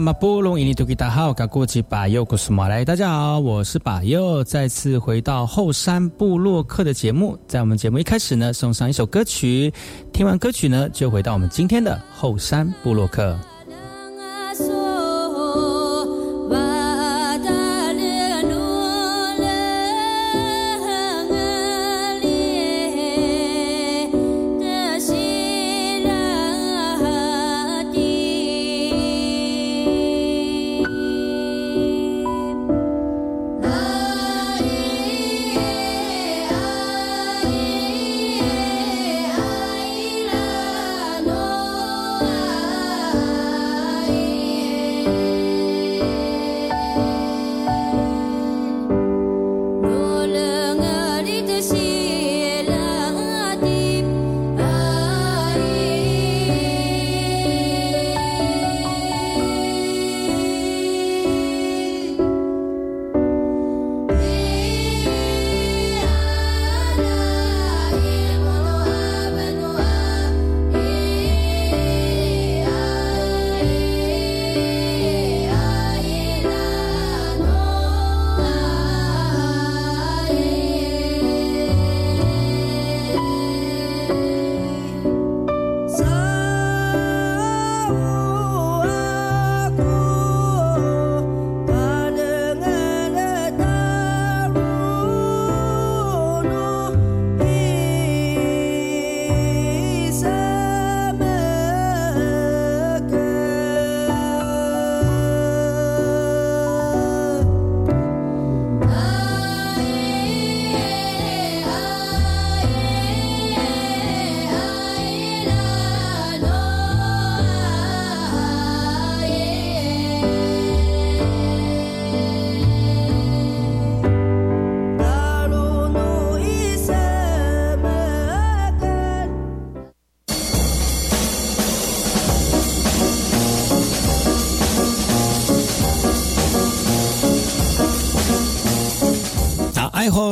马布隆伊尼图吉达好，嘎古吉巴尤古斯马来，大家好，我是巴尤，再次回到后山部落客的节目。在我们节目一开始呢，送上一首歌曲，听完歌曲呢，就回到我们今天的后山部落客。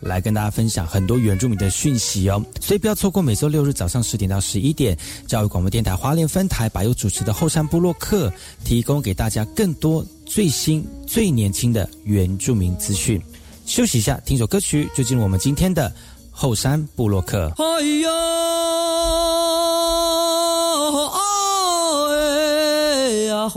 来跟大家分享很多原住民的讯息哦，所以不要错过每周六日早上十点到十一点，教育广播电台花莲分台把有主持的后山部落客，提供给大家更多最新最年轻的原住民资讯。休息一下，听首歌曲，就进入我们今天的后山部落客。哎呀，哎呀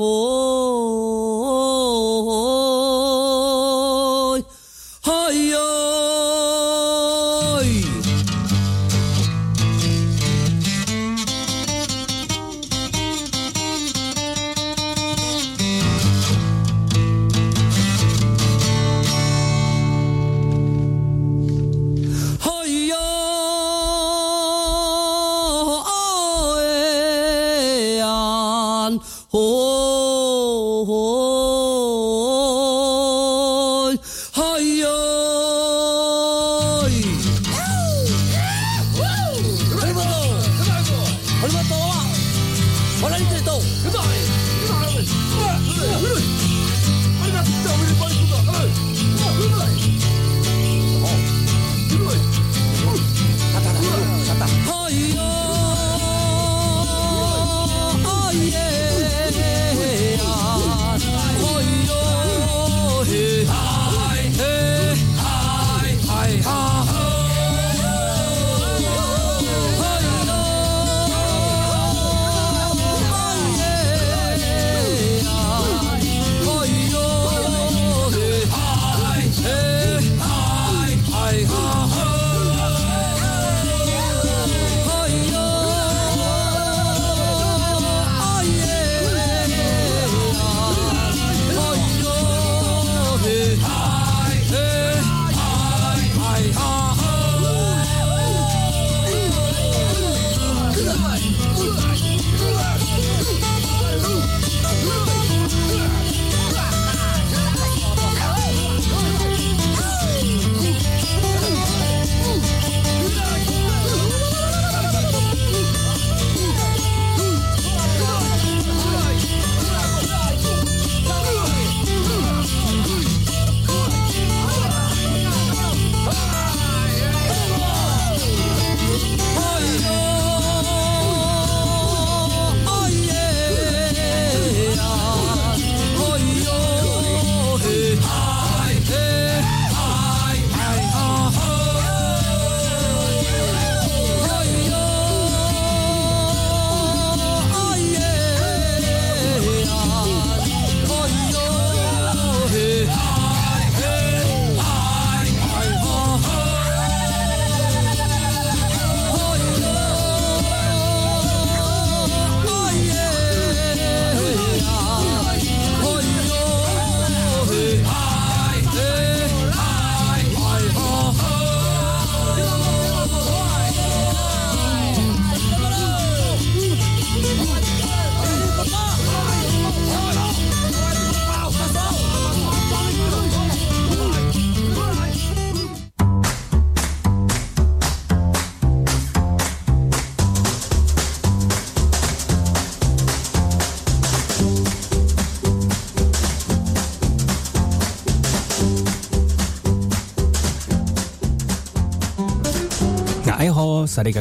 大家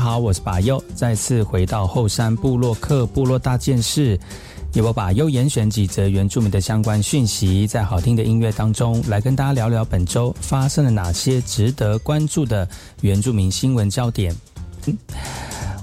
好，我是巴尤，再次回到后山部落克部落大件事，由我巴尤严选几则原住民的相关讯息，在好听的音乐当中来跟大家聊聊本周发生了哪些值得关注的原住民新闻焦点。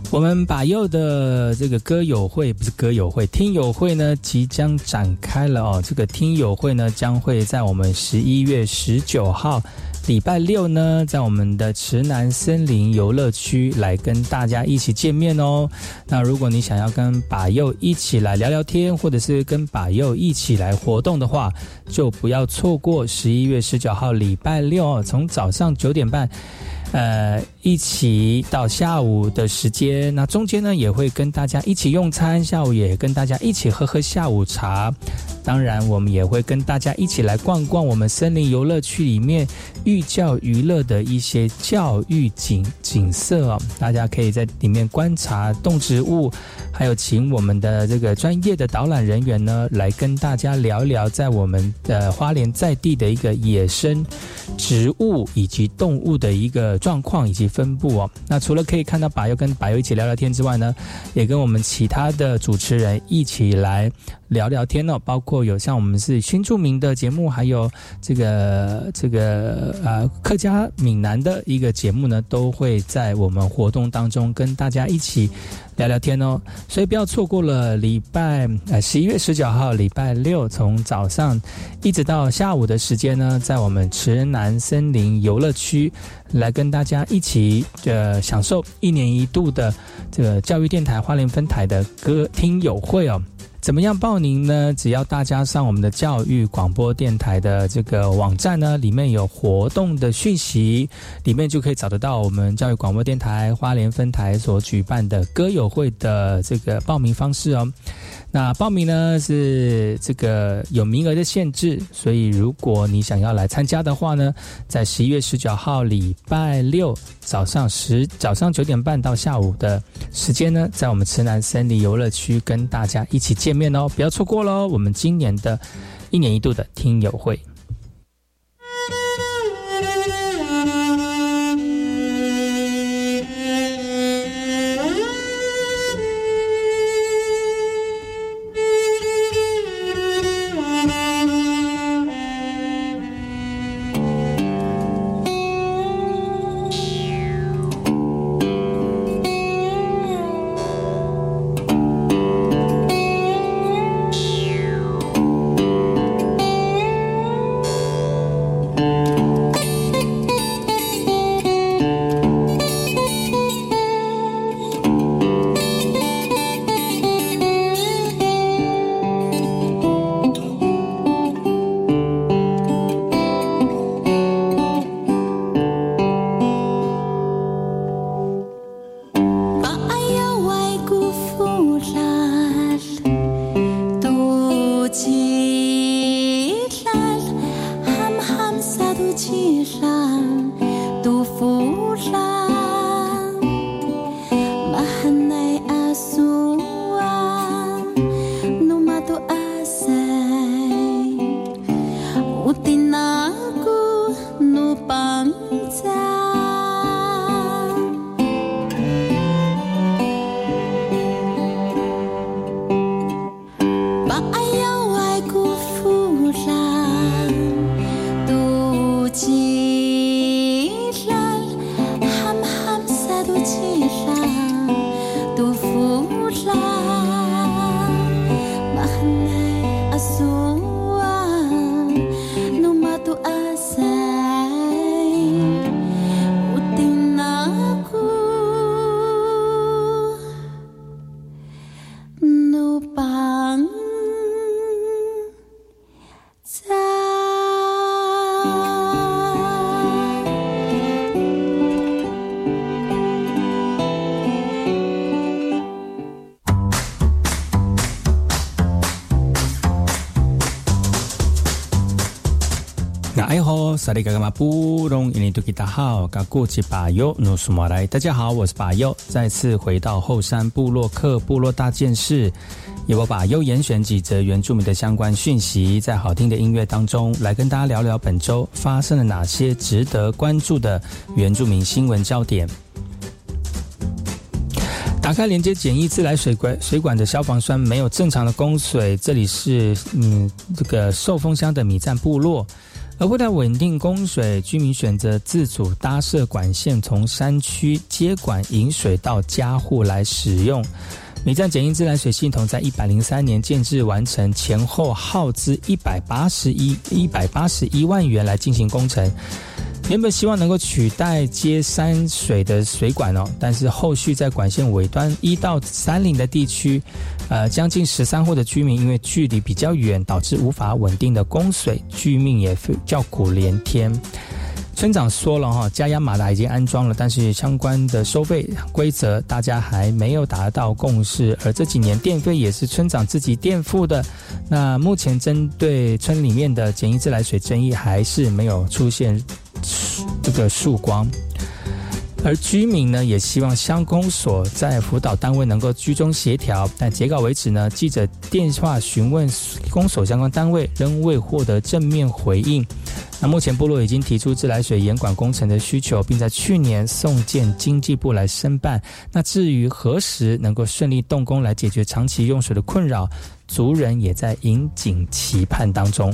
我们把右的这个歌友会不是歌友会，听友会呢即将展开了哦。这个听友会呢将会在我们十一月十九号礼拜六呢，在我们的池南森林游乐区来跟大家一起见面哦。那如果你想要跟把佑一起来聊聊天，或者是跟把佑一起来活动的话，就不要错过十一月十九号礼拜六哦，从早上九点半。呃，一起到下午的时间，那中间呢也会跟大家一起用餐，下午也跟大家一起喝喝下午茶。当然，我们也会跟大家一起来逛逛我们森林游乐区里面寓教于乐的一些教育景景色哦。大家可以在里面观察动植物，还有请我们的这个专业的导览人员呢来跟大家聊一聊在我们的花莲在地的一个野生植物以及动物的一个状况以及分布哦。那除了可以看到柏油跟柏油一起聊聊天之外呢，也跟我们其他的主持人一起来。聊聊天哦，包括有像我们是新著名的节目，还有这个这个呃客家闽南的一个节目呢，都会在我们活动当中跟大家一起聊聊天哦。所以不要错过了礼拜呃十一月十九号礼拜六，从早上一直到下午的时间呢，在我们池南森林游乐区来跟大家一起呃享受一年一度的这个教育电台花莲分台的歌听友会哦。怎么样报名呢？只要大家上我们的教育广播电台的这个网站呢，里面有活动的讯息，里面就可以找得到我们教育广播电台花莲分台所举办的歌友会的这个报名方式哦。那报名呢是这个有名额的限制，所以如果你想要来参加的话呢，在十一月十九号礼拜六早上十早上九点半到下午的时间呢，在我们池南森林游乐区跟大家一起见面哦，不要错过喽！我们今年的一年一度的听友会。萨利嘎嘎马布隆伊尼图吉达好，嘎古吉巴尤努苏马来，大家好，我是巴尤，再次回到后山部落克部落大件事，由我把优严选几则原住民的相关讯息，在好听的音乐当中来跟大家聊聊本周发生了哪些值得关注的原住民新闻焦点。打开连接简易自来水管水管的消防栓没有正常的供水，这里是嗯这个受风箱的米站部落。而为了稳定供水，居民选择自主搭设管线，从山区接管引水到家户来使用。每站简易自来水系统在一百零三年建制完成，前后耗资一百八十一一百八十一万元来进行工程。原本希望能够取代接山水的水管哦，但是后续在管线尾端一到三岭的地区，呃，将近十三户的居民因为距离比较远，导致无法稳定的供水，居民也叫苦连天。村长说了哈，加压马达已经安装了，但是相关的收费规则大家还没有达到共识，而这几年电费也是村长自己垫付的。那目前针对村里面的简易自来水争议还是没有出现。这个曙光，而居民呢也希望乡公所在辅导单位能够居中协调，但截稿为止呢，记者电话询问公所相关单位仍未获得正面回应。那目前部落已经提出自来水严管工程的需求，并在去年送件经济部来申办。那至于何时能够顺利动工来解决长期用水的困扰，族人也在引颈期盼当中。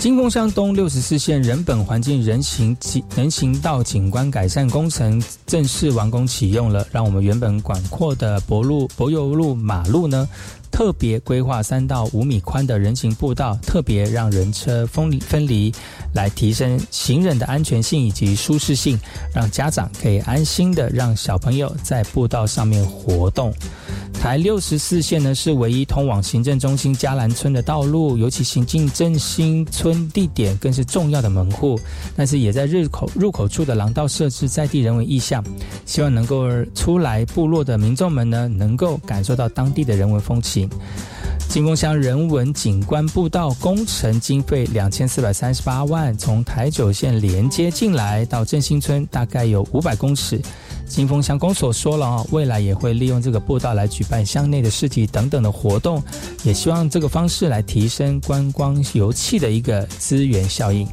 金峰乡东六十四线人本环境人行景人行道景观改善工程正式完工启用了，让我们原本广阔的柏路柏油路马路呢，特别规划三到五米宽的人行步道，特别让人车分离分离，来提升行人的安全性以及舒适性，让家长可以安心的让小朋友在步道上面活动。台六十四线呢是唯一通往行政中心嘉兰村的道路，尤其行进振兴村地点更是重要的门户。但是也在入口入口处的廊道设置在地人文意象，希望能够出来部落的民众们呢，能够感受到当地的人文风情。金峰乡人文景观步道工程经费两千四百三十八万，从台九线连接进来到振兴村，大概有五百公尺。金峰乡公所说了啊，未来也会利用这个步道来举办乡内的市集等等的活动，也希望这个方式来提升观光游憩的一个资源效应。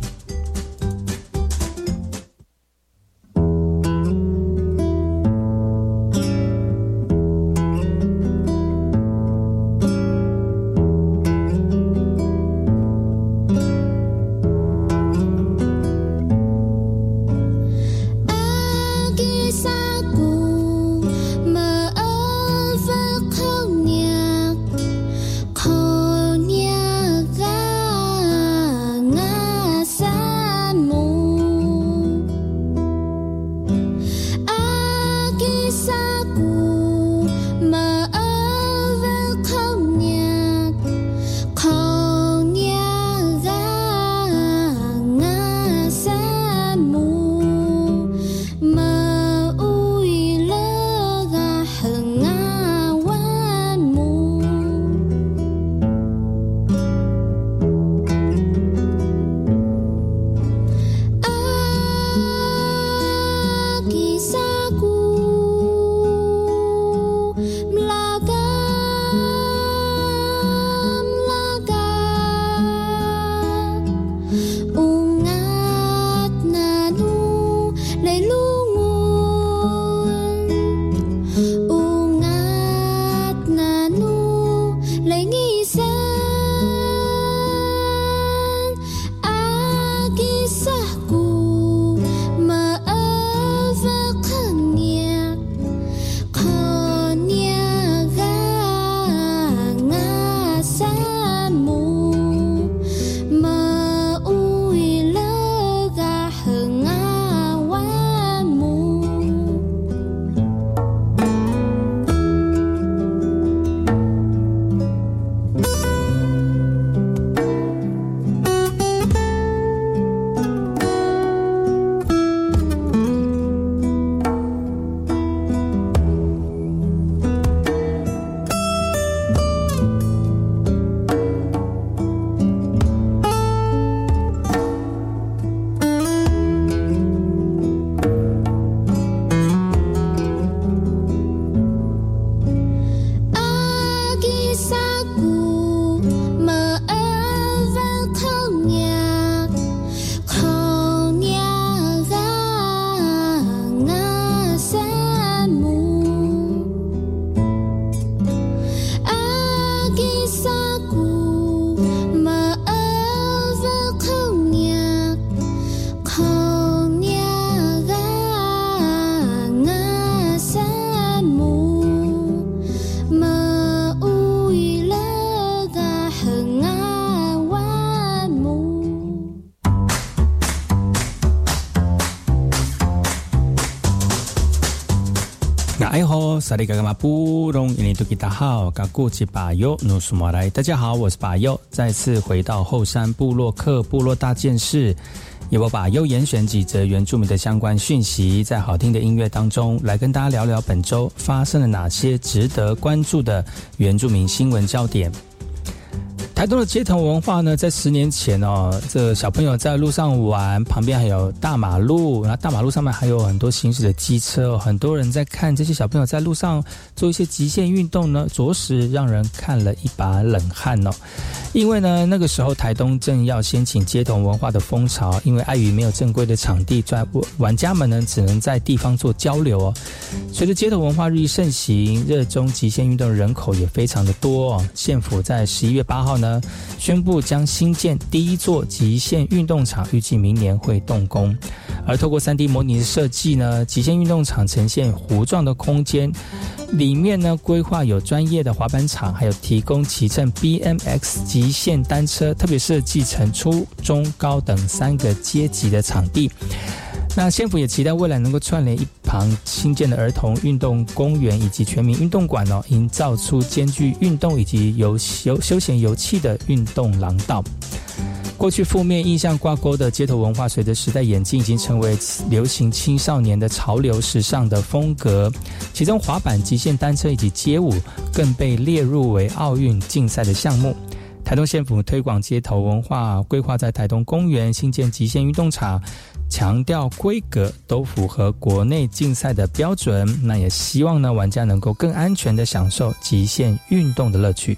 萨利嘎嘎马布隆伊尼多吉达好，嘎古吉巴尤努苏马来。大家好，我是巴尤，再次回到后山部落克部落大件事，由我把尤严选几则原住民的相关讯息，在好听的音乐当中来跟大家聊聊本周发生了哪些值得关注的原住民新闻焦点。台东的街头文化呢，在十年前哦，这小朋友在路上玩，旁边还有大马路，然后大马路上面还有很多行驶的机车，很多人在看这些小朋友在路上做一些极限运动呢，着实让人看了一把冷汗哦。因为呢，那个时候台东正要掀起街头文化的风潮，因为碍于没有正规的场地，在玩家们呢只能在地方做交流哦。随着街头文化日益盛行，热衷极限运动的人口也非常的多哦。县府在十一月八号呢。宣布将新建第一座极限运动场，预计明年会动工。而透过三 D 模拟的设计呢，极限运动场呈现弧状的空间，里面呢规划有专业的滑板场，还有提供骑乘 BMX 极限单车，特别设计成初中高等三个阶级的场地。那县府也期待未来能够串联一旁新建的儿童运动公园以及全民运动馆哦，营造出兼具运动以及游休休闲游憩的运动廊道。过去负面印象挂钩的街头文化，随着时代演进，已经成为流行青少年的潮流时尚的风格。其中滑板、极限单车以及街舞更被列入为奥运竞赛的项目。台东县府推广街头文化，规划在台东公园新建极限运动场。强调规格都符合国内竞赛的标准，那也希望呢玩家能够更安全的享受极限运动的乐趣。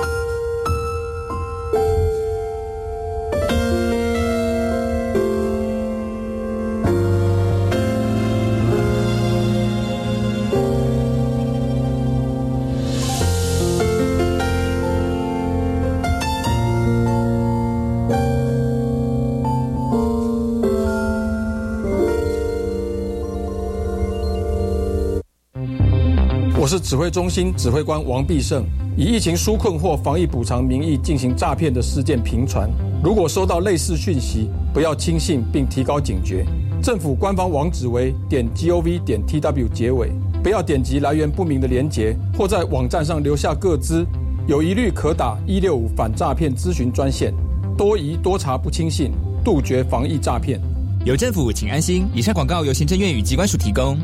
指挥中心指挥官王必胜以疫情纾困或防疫补偿名义进行诈骗的事件频传。如果收到类似讯息，不要轻信并提高警觉。政府官方网址为点 gov 点 tw 结尾，不要点击来源不明的连结或在网站上留下各资，有疑虑可打一六五反诈骗咨询专线，多疑多查不轻信，杜绝防疫诈骗。有政府，请安心。以上广告由行政院与机关署提供。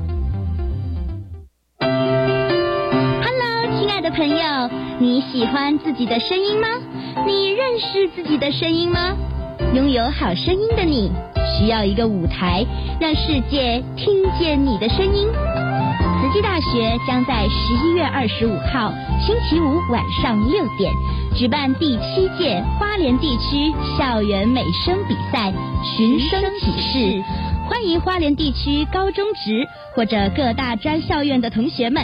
朋友，你喜欢自己的声音吗？你认识自己的声音吗？拥有好声音的你，需要一个舞台，让世界听见你的声音。慈济大学将在十一月二十五号星期五晚上六点举办第七届花莲地区校园美声比赛寻声启事，欢迎花莲地区高中职或者各大专校院的同学们，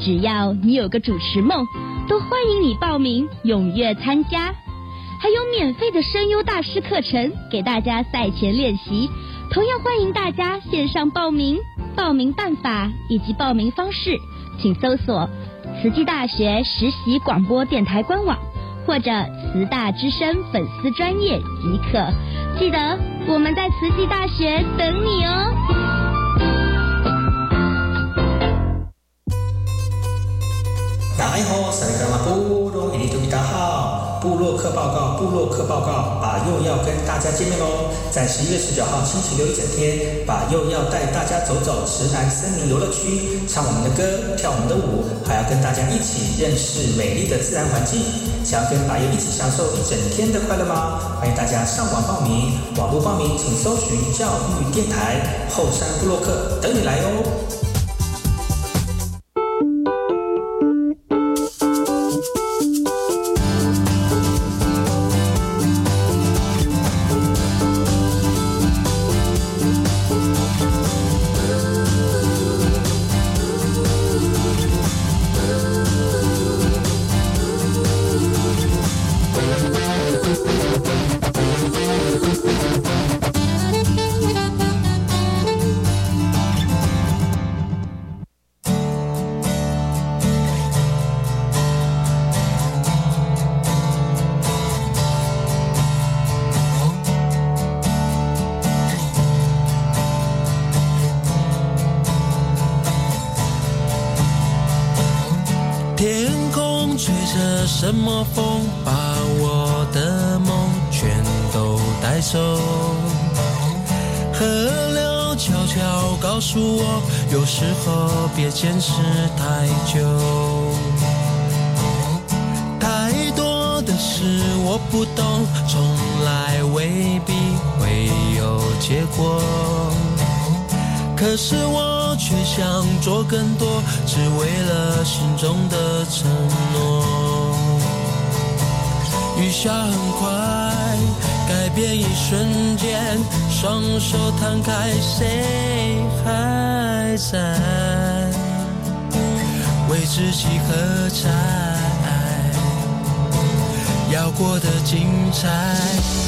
只要你有个主持梦，都欢迎你报名踊跃参加，还有免费的声优大师课程给大家赛前练习，同样欢迎大家线上报名。报名办法以及报名方式，请搜索慈济大学实习广播电台官网或者慈大之声粉丝专业即可。记得我们在慈济大学等你哦。大家好，萨利格马布隆伊尼图比达号。布洛克报告，布洛克报告，把又要跟大家见面喽！在十一月十九号星期六一整天，把又要带大家走走池南森林游乐区，唱我们的歌，跳我们的舞，还要跟大家一起认识美丽的自然环境。想要跟把佑一起享受一整天的快乐吗？欢迎大家上网报名，网络报名请搜寻教育电台后山布洛克，等你来哦！的承诺。雨下很快，改变一瞬间，双手摊开，谁还在？为自己喝彩，要过得精彩。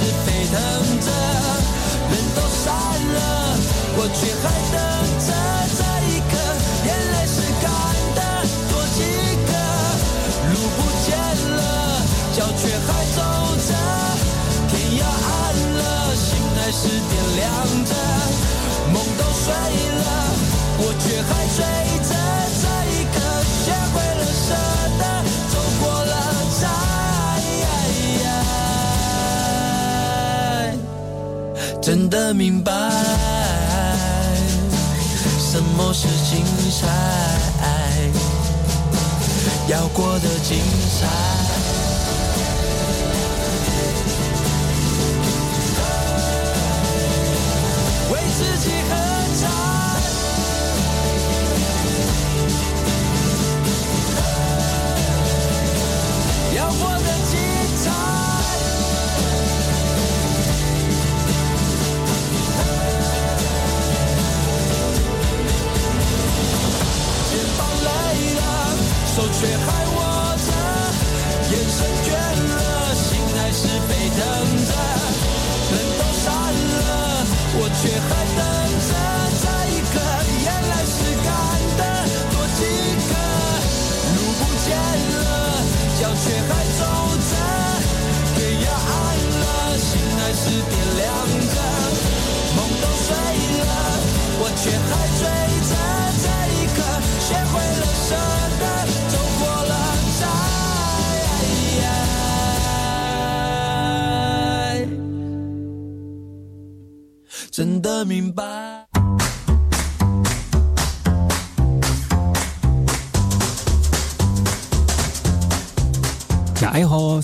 是沸腾着。人都散了，我却还等着这一刻，眼泪是干的，多几个。路不见了，脚却还走着，天要暗了，心还是点亮着。梦都碎了，我却还追着的明白什么是精彩，要过得精彩。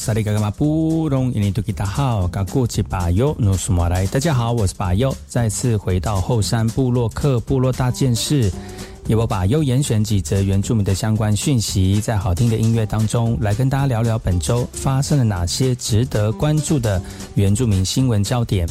萨利嘎嘎马布隆印尼多吉达好，嘎古吉巴尤努苏马来，大家好，我是巴尤，再次回到后山部落克部落大件事，也我把优严选几则原住民的相关讯息，在好听的音乐当中来跟大家聊聊本周发生了哪些值得关注的原住民新闻焦点。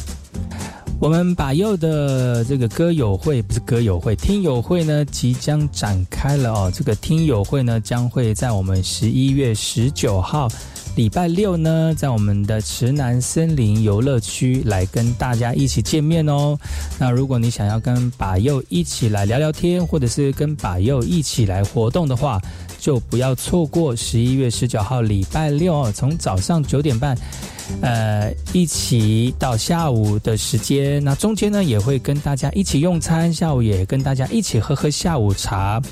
我们把右的这个歌友会不是歌友会，听友会呢即将展开了哦。这个听友会呢将会在我们十一月十九号礼拜六呢，在我们的池南森林游乐区来跟大家一起见面哦。那如果你想要跟把右一起来聊聊天，或者是跟把右一起来活动的话，就不要错过十一月十九号礼拜六哦，从早上九点半。呃，一起到下午的时间，那中间呢也会跟大家一起用餐，下午也跟大家一起喝喝下午茶。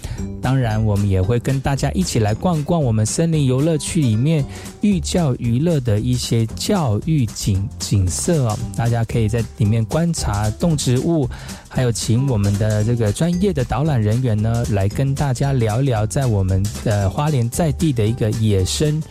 当然，我们也会跟大家一起来逛逛我们森林游乐区里面寓教于乐的一些教育景景色哦。大家可以在里面观察动植物，还有请我们的这个专业的导览人员呢来跟大家聊一聊在我们的花莲在地的一个野生。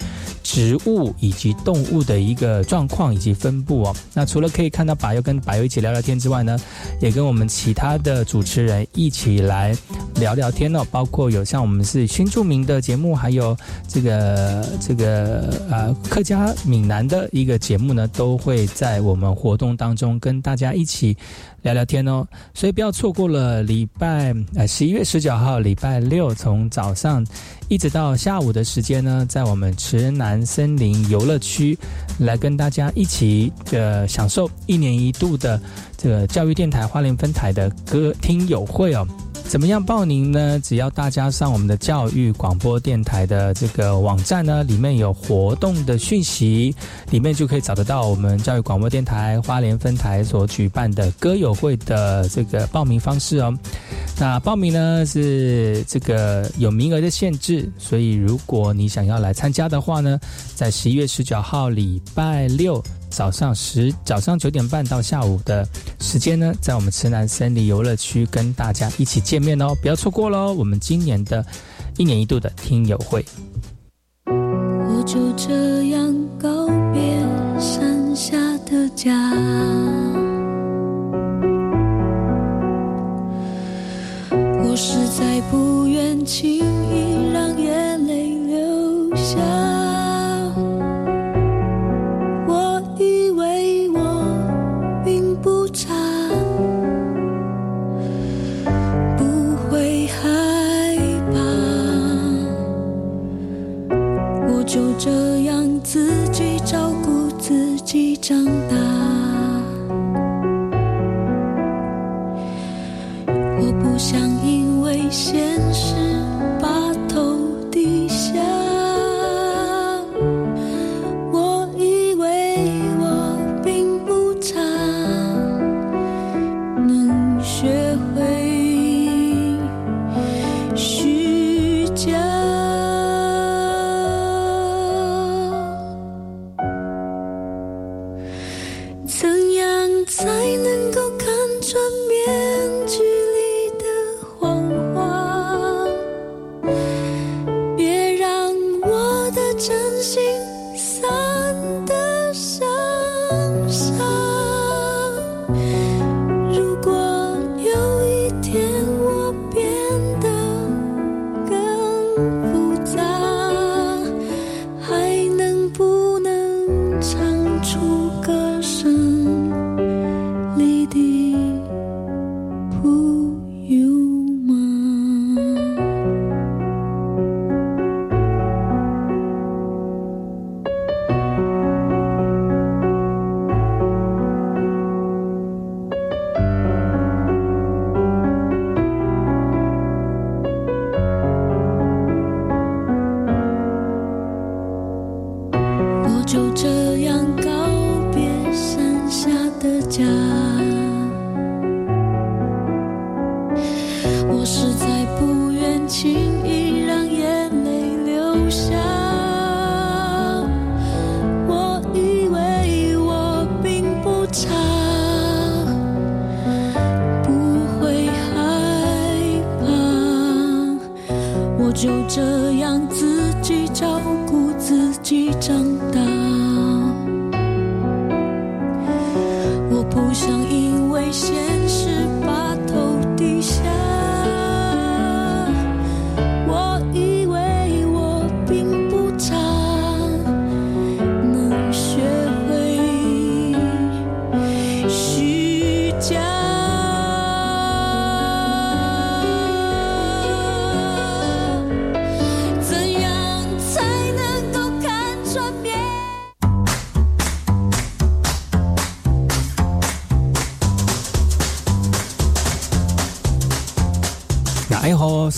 植物以及动物的一个状况以及分布哦。那除了可以看到柏油跟柏油一起聊聊天之外呢，也跟我们其他的主持人一起来聊聊天哦。包括有像我们是新著名的节目，还有这个这个呃客家闽南的一个节目呢，都会在我们活动当中跟大家一起聊聊天哦。所以不要错过了礼拜呃十一月十九号礼拜六从早上。一直到下午的时间呢，在我们池南森林游乐区，来跟大家一起呃享受一年一度的这个教育电台花莲分台的歌听友会哦。怎么样报名呢？只要大家上我们的教育广播电台的这个网站呢，里面有活动的讯息，里面就可以找得到我们教育广播电台花莲分台所举办的歌友会的这个报名方式哦。那报名呢是这个有名额的限制，所以如果你想要来参加的话呢，在十一月十九号礼拜六。早上十早上九点半到下午的时间呢，在我们池南森林游乐区跟大家一起见面哦，不要错过喽！我们今年的一年一度的听友会。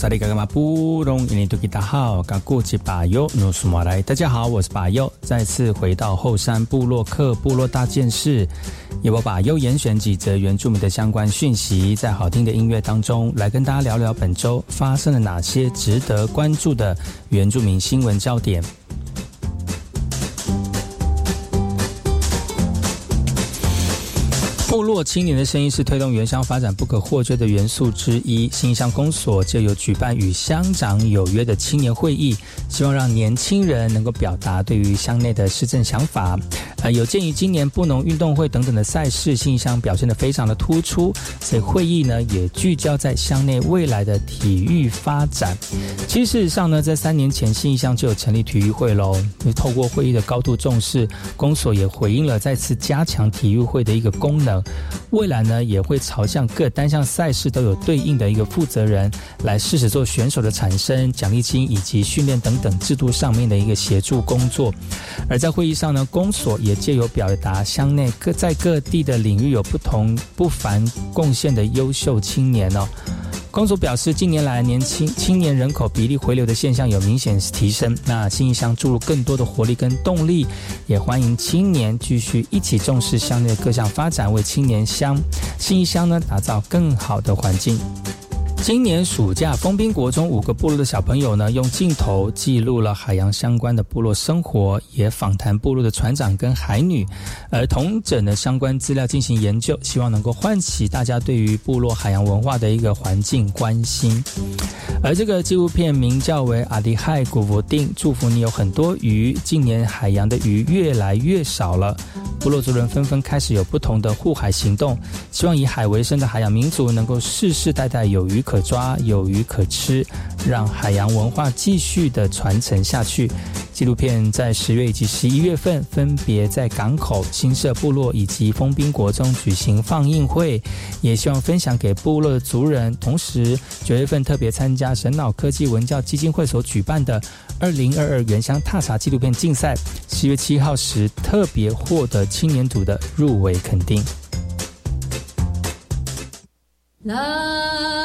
萨利嘎嘎马布隆印尼多吉达好，嘎古吉巴尤努苏马来，大家好，我是巴尤，再次回到后山部落克部落大件事，由我巴尤严选几则原住民的相关讯息，在好听的音乐当中来跟大家聊聊本周发生了哪些值得关注的原住民新闻焦点。部落青年的声音是推动原乡发展不可或缺的元素之一。新乡公所就有举办与乡长有约的青年会议，希望让年轻人能够表达对于乡内的施政想法。呃，有鉴于今年布农运动会等等的赛事，新乡表现得非常的突出，所以会议呢也聚焦在乡内未来的体育发展。其实事实上呢，在三年前新乡就有成立体育会喽。透过会议的高度重视，公所也回应了再次加强体育会的一个功能。未来呢，也会朝向各单项赛事都有对应的一个负责人，来试试做选手的产生、奖励金以及训练等等制度上面的一个协助工作。而在会议上呢，公所也借由表达乡内各在各地的领域有不同不凡贡献的优秀青年哦。公主表示，近年来年轻青年人口比例回流的现象有明显提升。那新义乡注入更多的活力跟动力，也欢迎青年继续一起重视乡内各项发展，为青年乡新义乡呢打造更好的环境。今年暑假，封滨国中五个部落的小朋友呢，用镜头记录了海洋相关的部落生活，也访谈部落的船长跟海女，而同整的相关资料进行研究，希望能够唤起大家对于部落海洋文化的一个环境关心。而这个纪录片名叫为《阿迪亥古佛定》，祝福你有很多鱼。近年海洋的鱼越来越少了，部落族人纷纷开始有不同的护海行动，希望以海为生的海洋民族能够世世代代有鱼可抓、有鱼可吃，让海洋文化继续的传承下去。纪录片在十月以及十一月份分别在港口、新社部落以及封滨国中举行放映会，也希望分享给部落的族人。同时，九月份特别参加神脑科技文教基金会所举办的二零二二原乡踏查纪录片竞赛，十月七号时特别获得青年组的入围肯定。La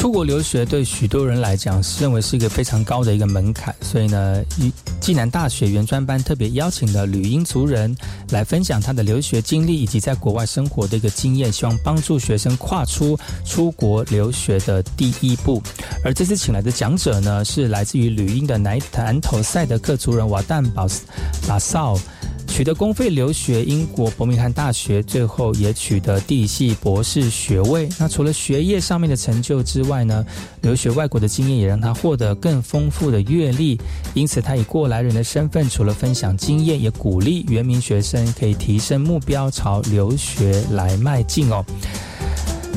出国留学对许多人来讲，是认为是一个非常高的一个门槛，所以呢，暨南大学原专班特别邀请了吕英族人来分享他的留学经历以及在国外生活的一个经验，希望帮助学生跨出出国留学的第一步。而这次请来的讲者呢，是来自于吕英的南南头赛德克族人瓦旦堡拉绍。取得公费留学英国伯明翰大学，最后也取得地系博士学位。那除了学业上面的成就之外呢，留学外国的经验也让他获得更丰富的阅历。因此，他以过来人的身份，除了分享经验，也鼓励原名学生可以提升目标，朝留学来迈进哦。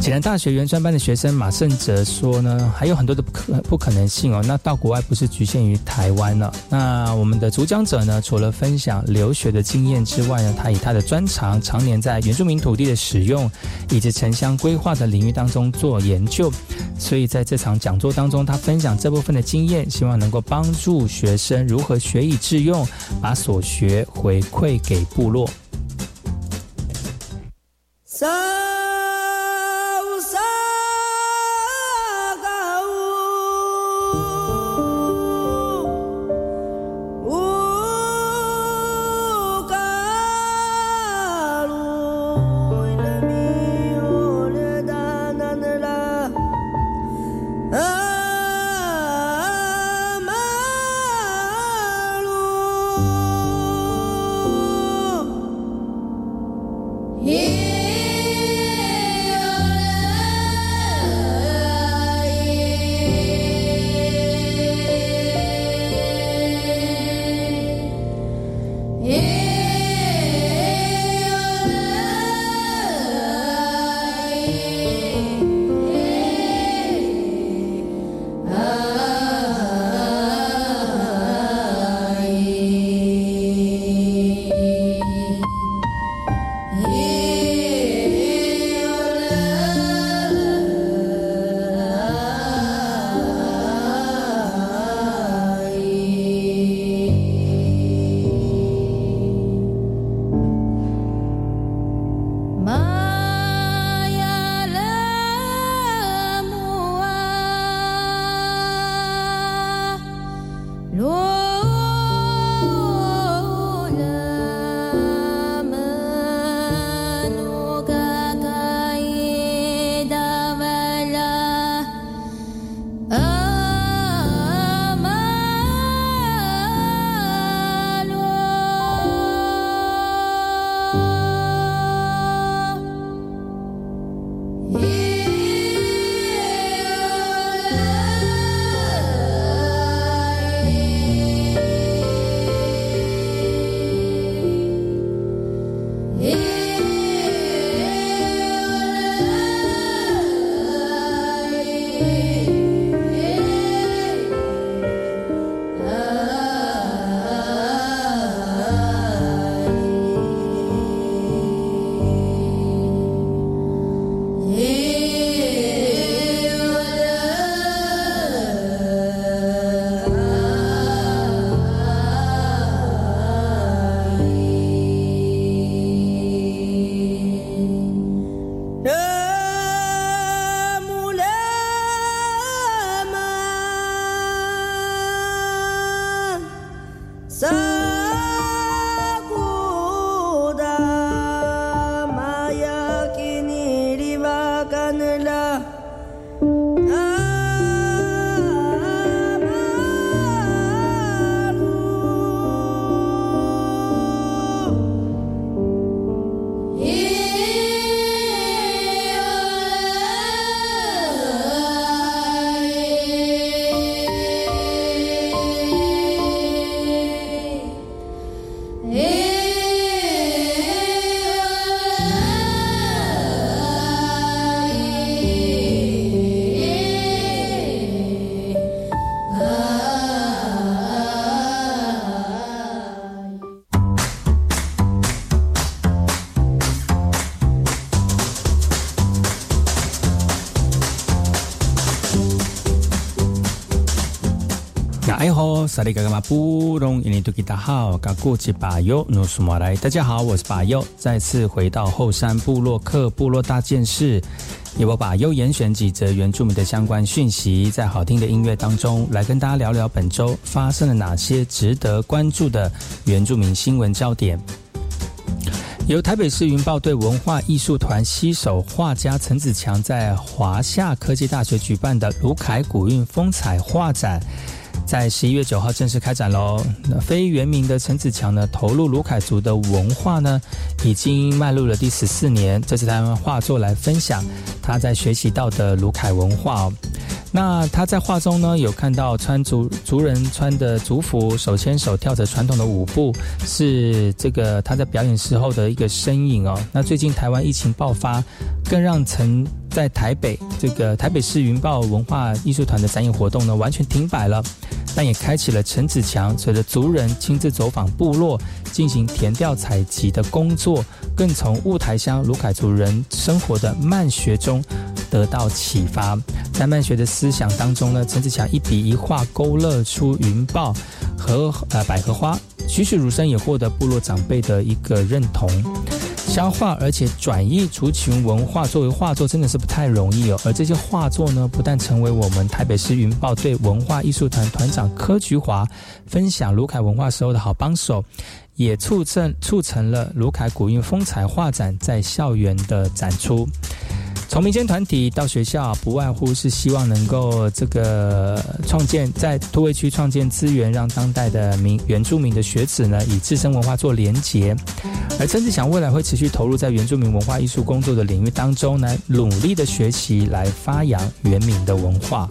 济南大学原专班的学生马胜哲说呢，还有很多的不可不可能性哦。那到国外不是局限于台湾了。那我们的主讲者呢，除了分享留学的经验之外呢，他以他的专长，常年在原住民土地的使用以及城乡规划的领域当中做研究。所以在这场讲座当中，他分享这部分的经验，希望能够帮助学生如何学以致用，把所学回馈给部落。三萨利嘎嘎马布隆印尼多吉达好，嘎古吉巴尤努苏马来，大家好，我是巴尤，再次回到后山部落克部落大件事，由我巴尤严选几则原住民的相关讯息，在好听的音乐当中来跟大家聊聊本周发生了哪些值得关注的原住民新闻焦点。由台北市云豹队文化艺术团携手画家陈子强，在华夏科技大学举办的卢凯古韵风采画展。在十一月九号正式开展喽。那非原名的陈子强呢，投入卢凯族的文化呢，已经迈入了第十四年。这次他用画作来分享他在学习到的卢凯文化哦。那他在画中呢，有看到穿族族人穿的族服，手牵手跳着传统的舞步，是这个他在表演时候的一个身影哦。那最近台湾疫情爆发，更让陈在台北这个台北市云豹文化艺术团的展演活动呢，完全停摆了。但也开启了陈子强随着族人亲自走访部落，进行填调采集的工作，更从雾台乡卢凯族人生活的慢学中得到启发。在慢学的思想当中呢，陈子强一笔一画勾勒出云豹和呃百合花，栩栩如生，也获得部落长辈的一个认同。消化而且转移族群文化作为画作，真的是不太容易哦。而这些画作呢，不但成为我们台北市云豹队文化艺术团团长柯菊华分享卢凯文化时候的好帮手，也促成促成了卢凯古韵风采画展在校园的展出。从民间团体到学校，不外乎是希望能够这个创建在都会区创建资源，让当代的民原住民的学子呢，以自身文化做连结。而陈志祥未来会持续投入在原住民文化艺术工作的领域当中呢，努力的学习来发扬原民的文化。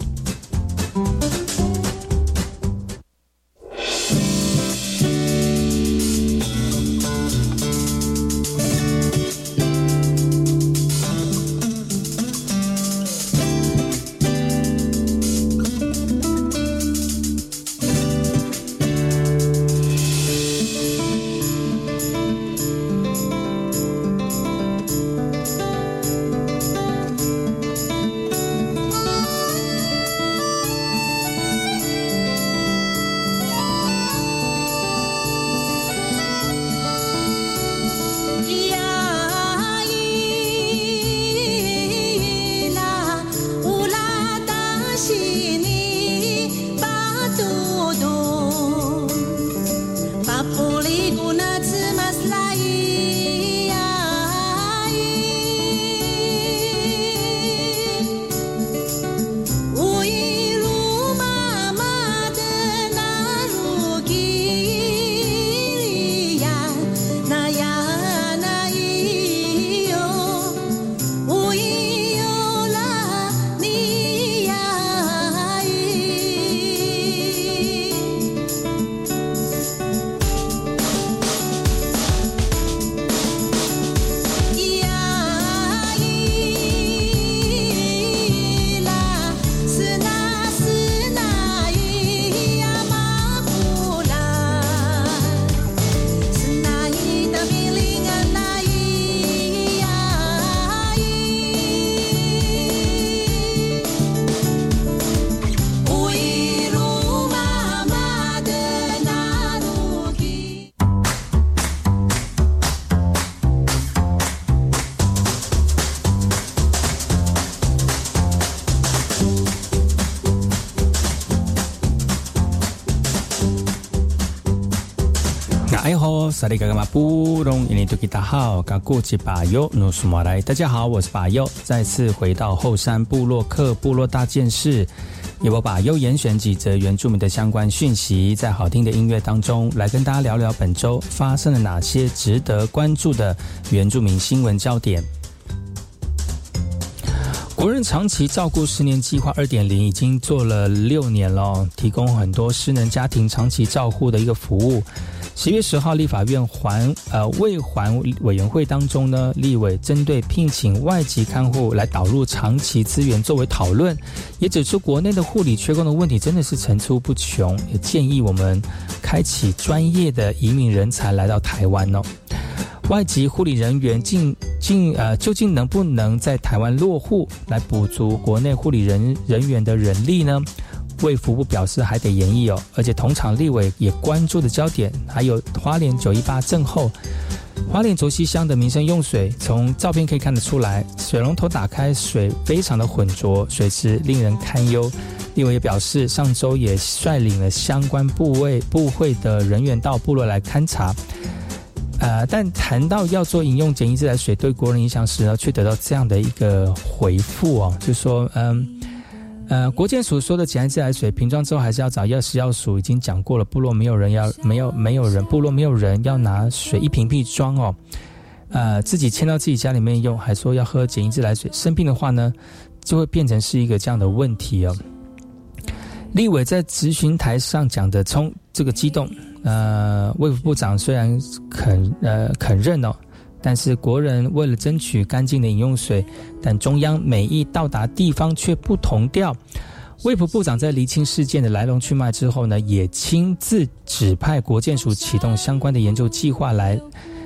萨利嘎嘎马布隆印尼多吉达好，嘎古吉巴尤努苏马来，大家好，我是巴尤，再次回到后山部落克部落大件事，由我巴尤严选几则原住民的相关讯息，在好听的音乐当中来跟大家聊聊本周发生了哪些值得关注的原住民新闻焦点。国人长期照顾十年计划二点零已经做了六年了，提供很多失能家庭长期照护的一个服务。十月十号，立法院还呃未还委员会当中呢，立委针对聘请外籍看护来导入长期资源作为讨论，也指出国内的护理缺工的问题真的是层出不穷，也建议我们开启专业的移民人才来到台湾哦。外籍护理人员进进呃究竟能不能在台湾落户来补足国内护理人人员的人力呢？卫福部表示还得研议哦，而且同场立委也关注的焦点还有花莲九一八震后，花莲卓溪乡的民生用水，从照片可以看得出来，水龙头打开水非常的浑浊，水质令人堪忧。立委也表示，上周也率领了相关部位部会的人员到部落来勘察。呃，但谈到要做饮用简易自来水对国人影响时呢，却得到这样的一个回复哦，就说嗯。呃，国建署说的简易自来水瓶装之后，还是要找药食药署已经讲过了，部落没有人要，没有没有人，部落没有人要拿水一瓶瓶装哦。呃，自己迁到自己家里面用，还说要喝简易自来水，生病的话呢，就会变成是一个这样的问题哦。立委在咨询台上讲的，冲这个激动，呃，卫福部长虽然肯呃肯认哦。但是国人为了争取干净的饮用水，但中央美意到达地方却不同调。卫福部长在厘清事件的来龙去脉之后呢，也亲自指派国建署启动相关的研究计划来。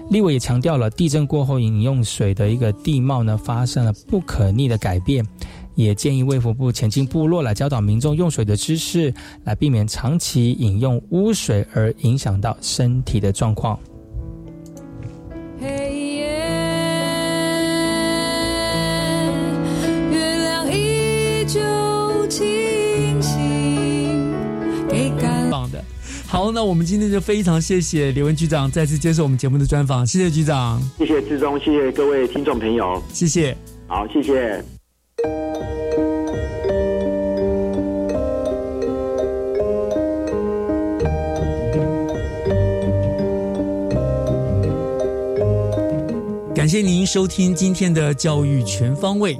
立委也强调了，地震过后饮用水的一个地貌呢发生了不可逆的改变，也建议卫福部前进部落来教导民众用水的知识，来避免长期饮用污水而影响到身体的状况。好，那我们今天就非常谢谢刘文局长再次接受我们节目的专访，谢谢局长，谢谢志忠，谢谢各位听众朋友，谢谢，好，谢谢。感谢您收听今天的教育全方位。